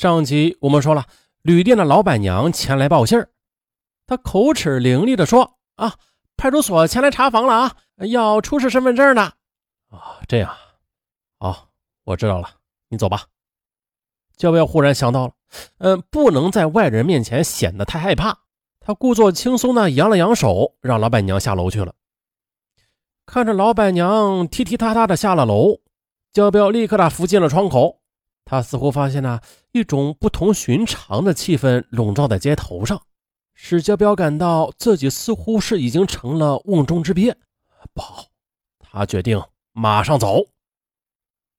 上集我们说了，旅店的老板娘前来报信儿，她口齿伶俐的说：“啊，派出所前来查房了啊，要出示身份证呢。”啊，这样，好，我知道了，你走吧。焦彪忽然想到了，嗯，不能在外人面前显得太害怕，他故作轻松的扬了扬手，让老板娘下楼去了。看着老板娘踢踢踏踏的下了楼，焦彪立刻的扶进了窗口。他似乎发现了一种不同寻常的气氛笼罩在街头上，使焦彪感到自己似乎是已经成了瓮中之鳖。不好，他决定马上走。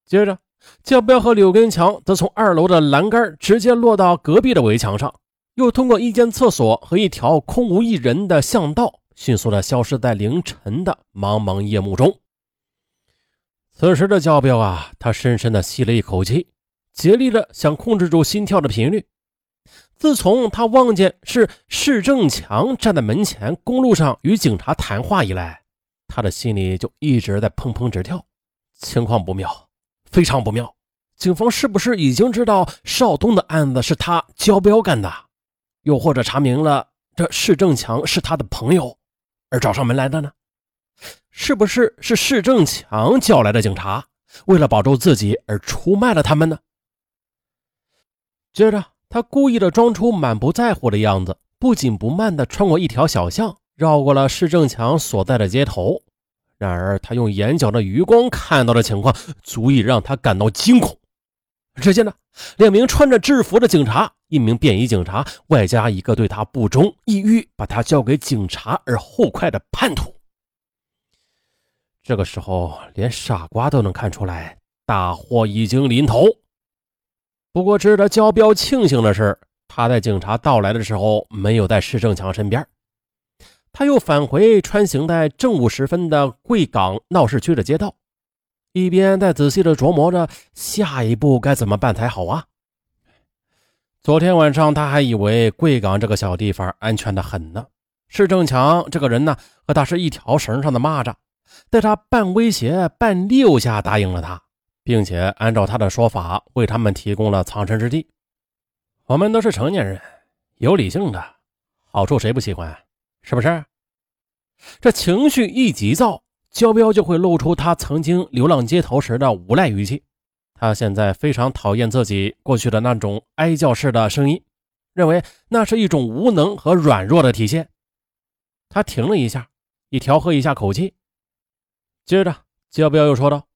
接着，焦彪和柳根强则从二楼的栏杆直接落到隔壁的围墙上，又通过一间厕所和一条空无一人的巷道，迅速的消失在凌晨的茫茫夜幕中。此时的焦彪啊，他深深的吸了一口气。竭力的想控制住心跳的频率。自从他望见是释正强站在门前公路上与警察谈话以来，他的心里就一直在砰砰直跳。情况不妙，非常不妙。警方是不是已经知道邵东的案子是他交标干的？又或者查明了这释正强是他的朋友而找上门来的呢？是不是是释正强叫来的警察，为了保住自己而出卖了他们呢？接着，他故意的装出满不在乎的样子，不紧不慢地穿过一条小巷，绕过了市政强所在的街头。然而，他用眼角的余光看到的情况，足以让他感到惊恐。只见呢，两名穿着制服的警察，一名便衣警察，外加一个对他不忠、意欲把他交给警察而后快的叛徒。这个时候，连傻瓜都能看出来，大祸已经临头。不过，值得焦彪庆幸的是，他在警察到来的时候没有在施正强身边。他又返回穿行在正午时分的贵港闹市区的街道，一边在仔细的琢磨着下一步该怎么办才好啊。昨天晚上他还以为贵港这个小地方安全的很呢，施正强这个人呢和他是一条绳上的蚂蚱，在他半威胁半利诱下答应了他。并且按照他的说法，为他们提供了藏身之地。我们都是成年人，有理性的，好处谁不喜欢？是不是？这情绪一急躁，焦彪就会露出他曾经流浪街头时的无赖语气。他现在非常讨厌自己过去的那种哀叫式的声音，认为那是一种无能和软弱的体现。他停了一下，以调和一下口气。接着，焦彪又说道。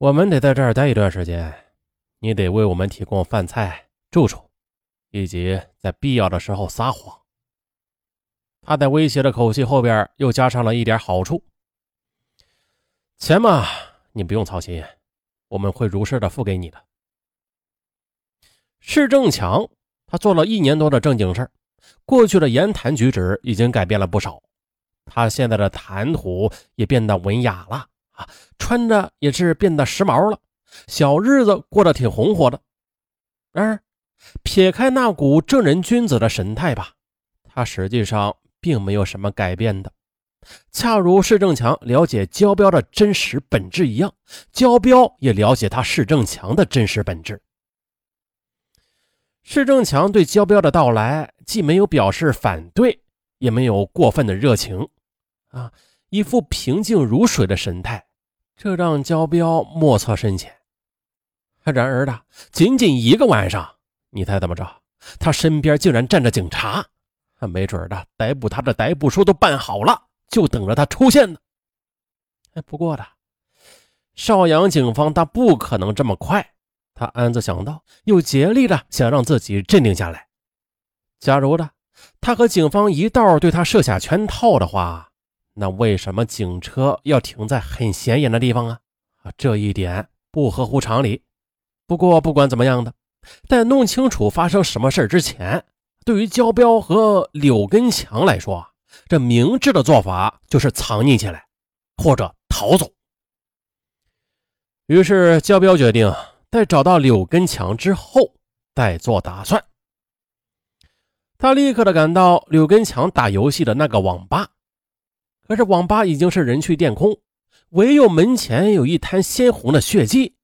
我们得在这儿待一段时间，你得为我们提供饭菜、住处，以及在必要的时候撒谎。他在威胁的口气后边又加上了一点好处。钱嘛，你不用操心，我们会如实的付给你的。施正强，他做了一年多的正经事过去的言谈举止已经改变了不少，他现在的谈吐也变得文雅了。穿着也是变得时髦了，小日子过得挺红火的。然而，撇开那股正人君子的神态吧，他实际上并没有什么改变的。恰如施正强了解焦彪的真实本质一样，焦彪也了解他施正强的真实本质。施正强对焦彪的到来，既没有表示反对，也没有过分的热情，啊，一副平静如水的神态。这让焦彪莫测深浅。然而的，仅仅一个晚上，你猜怎么着？他身边竟然站着警察，没准的逮捕他的逮捕书都办好了，就等着他出现呢。哎，不过的，邵阳警方他不可能这么快。他暗自想到，又竭力的想让自己镇定下来。假如的，他和警方一道对他设下圈套的话。那为什么警车要停在很显眼的地方啊？啊，这一点不合乎常理。不过不管怎么样的，在弄清楚发生什么事之前，对于焦彪和柳根强来说，这明智的做法就是藏匿起来，或者逃走。于是焦彪决定在找到柳根强之后再做打算。他立刻的赶到柳根强打游戏的那个网吧。可是网吧已经是人去店空，唯有门前有一滩鲜红的血迹，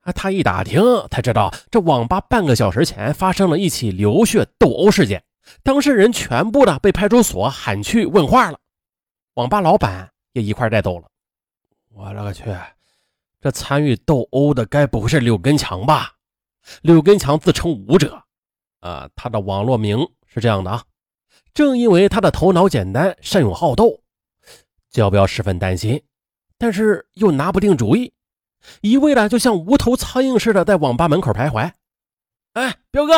啊，他一打听才知道，这网吧半个小时前发生了一起流血斗殴事件，当事人全部的被派出所喊去问话了，网吧老板也一块带走了。我勒个去，这参与斗殴的该不会是柳根强吧？柳根强自称武者，啊，他的网络名是这样的啊。正因为他的头脑简单、善勇好斗，焦彪十分担心，但是又拿不定主意。一味的就像无头苍蝇似的在网吧门口徘徊。哎，彪哥，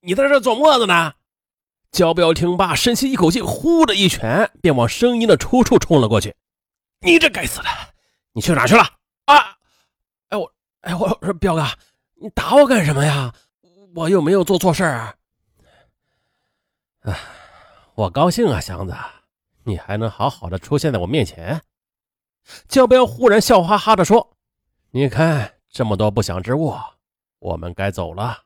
你在这做么子呢？焦彪听罢，深吸一口气，呼的一拳便往声音的出处冲了过去。你这该死的，你去哪去了？啊！哎我，哎我说彪哥，你打我干什么呀？我又没有做错事儿。哎，我高兴啊，祥子，你还能好好的出现在我面前。焦彪忽然笑哈哈地说：“你看这么多不祥之物，我们该走了。”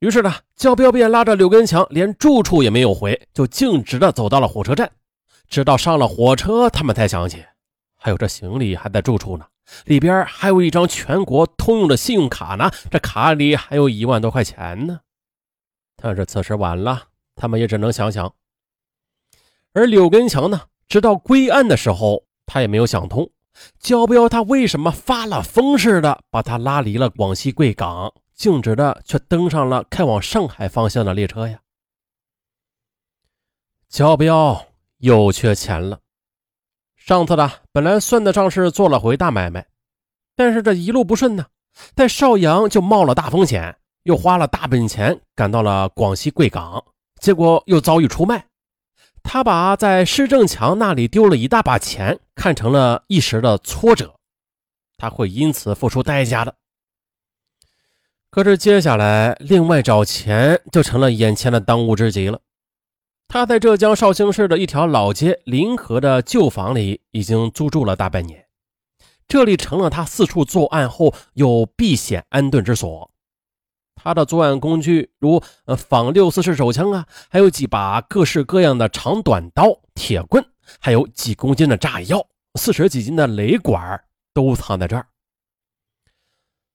于是呢，焦彪便拉着柳根强，连住处也没有回，就径直的走到了火车站。直到上了火车，他们才想起，还有这行李还在住处呢，里边还有一张全国通用的信用卡呢，这卡里还有一万多块钱呢。但是此时晚了，他们也只能想想。而柳根强呢，直到归案的时候。他也没有想通，焦彪他为什么发了疯似的把他拉离了广西贵港，径直的却登上了开往上海方向的列车呀？焦彪又缺钱了，上次的本来算得上是做了回大买卖，但是这一路不顺呢，在邵阳就冒了大风险，又花了大本钱赶到了广西贵港，结果又遭遇出卖。他把在施正强那里丢了一大把钱看成了一时的挫折，他会因此付出代价的。可是接下来，另外找钱就成了眼前的当务之急了。他在浙江绍兴市的一条老街临河的旧房里已经租住了大半年，这里成了他四处作案后有避险安顿之所。他的作案工具如呃仿六四式手枪啊，还有几把各式各样的长短刀、铁棍，还有几公斤的炸药、四十几斤的雷管，都藏在这儿。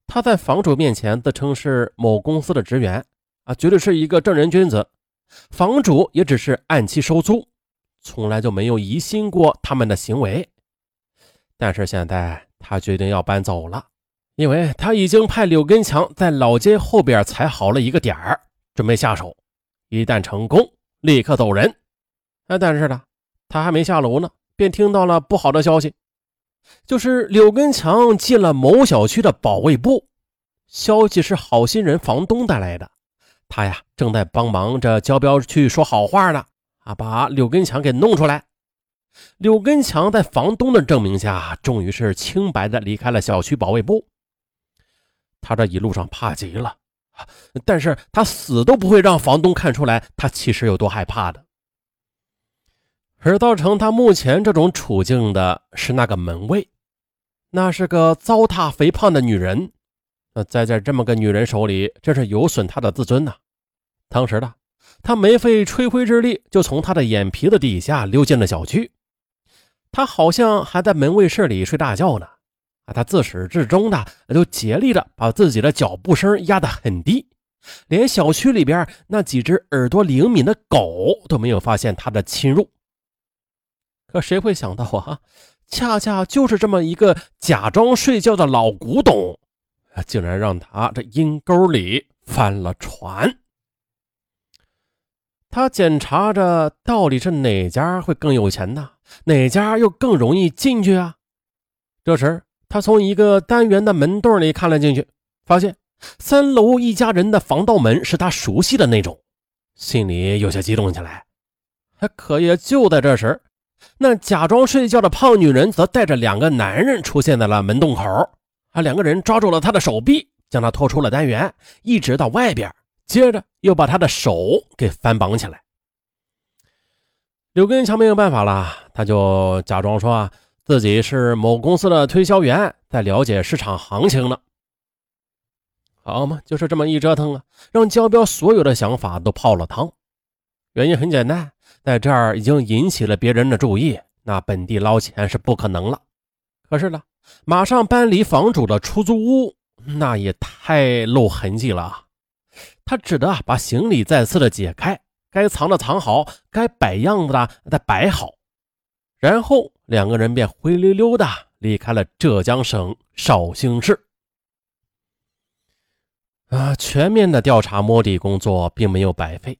他在房主面前自称是某公司的职员啊，绝对是一个正人君子。房主也只是按期收租，从来就没有疑心过他们的行为。但是现在他决定要搬走了。因为他已经派柳根强在老街后边踩好了一个点儿，准备下手。一旦成功，立刻走人。啊，但是呢，他还没下楼呢，便听到了不好的消息，就是柳根强进了某小区的保卫部。消息是好心人房东带来的，他呀正在帮忙着交标去说好话呢，啊，把柳根强给弄出来。柳根强在房东的证明下，终于是清白的离开了小区保卫部。他这一路上怕极了，但是他死都不会让房东看出来他其实有多害怕的。而造成他目前这种处境的是那个门卫，那是个糟蹋肥胖的女人，那栽在这么个女人手里，真是有损他的自尊呐。当时的他没费吹灰之力，就从他的眼皮子底下溜进了小区，他好像还在门卫室里睡大觉呢。啊，他自始至终的就竭力的把自己的脚步声压得很低，连小区里边那几只耳朵灵敏的狗都没有发现他的侵入。可谁会想到啊，恰恰就是这么一个假装睡觉的老古董，竟然让他这阴沟里翻了船。他检查着到底是哪家会更有钱呢？哪家又更容易进去啊？这时。他从一个单元的门洞里看了进去，发现三楼一家人的防盗门是他熟悉的那种，心里有些激动起来。可也就在这时，那假装睡觉的胖女人则带着两个男人出现在了门洞口。啊，两个人抓住了他的手臂，将他拖出了单元，一直到外边，接着又把他的手给反绑起来。刘根强没有办法了，他就假装说啊。自己是某公司的推销员，在了解市场行情呢。好嘛，就是这么一折腾啊，让焦彪所有的想法都泡了汤。原因很简单，在这儿已经引起了别人的注意，那本地捞钱是不可能了。可是呢，马上搬离房主的出租屋，那也太露痕迹了。他只得把行李再次的解开，该藏的藏好，该摆样子的再摆好，然后两个人便灰溜溜的离开了浙江省绍兴市。啊，全面的调查摸底工作并没有白费，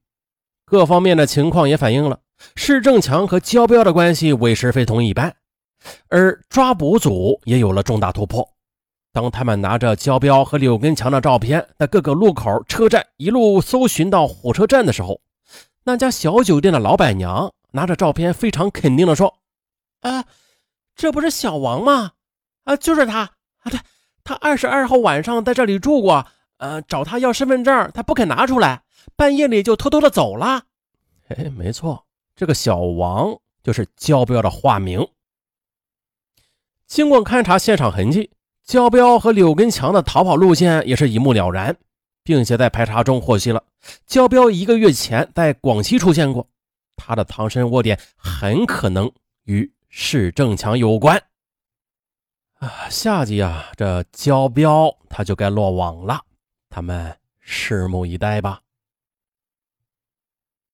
各方面的情况也反映了市政强和焦彪的关系委实非同一般，而抓捕组也有了重大突破。当他们拿着焦彪和柳根强的照片，在各个路口、车站一路搜寻到火车站的时候，那家小酒店的老板娘拿着照片，非常肯定地说：“啊，这不是小王吗？啊，就是他啊！对，他二十二号晚上在这里住过。呃，找他要身份证，他不肯拿出来，半夜里就偷偷的走了。哎，没错，这个小王就是焦彪的化名。经过勘查现场痕迹。”焦彪和柳根强的逃跑路线也是一目了然，并且在排查中获悉了焦彪一个月前在广西出现过，他的藏身窝点很可能与是正强有关。啊，下集啊，这交标他就该落网了，他们拭目以待吧。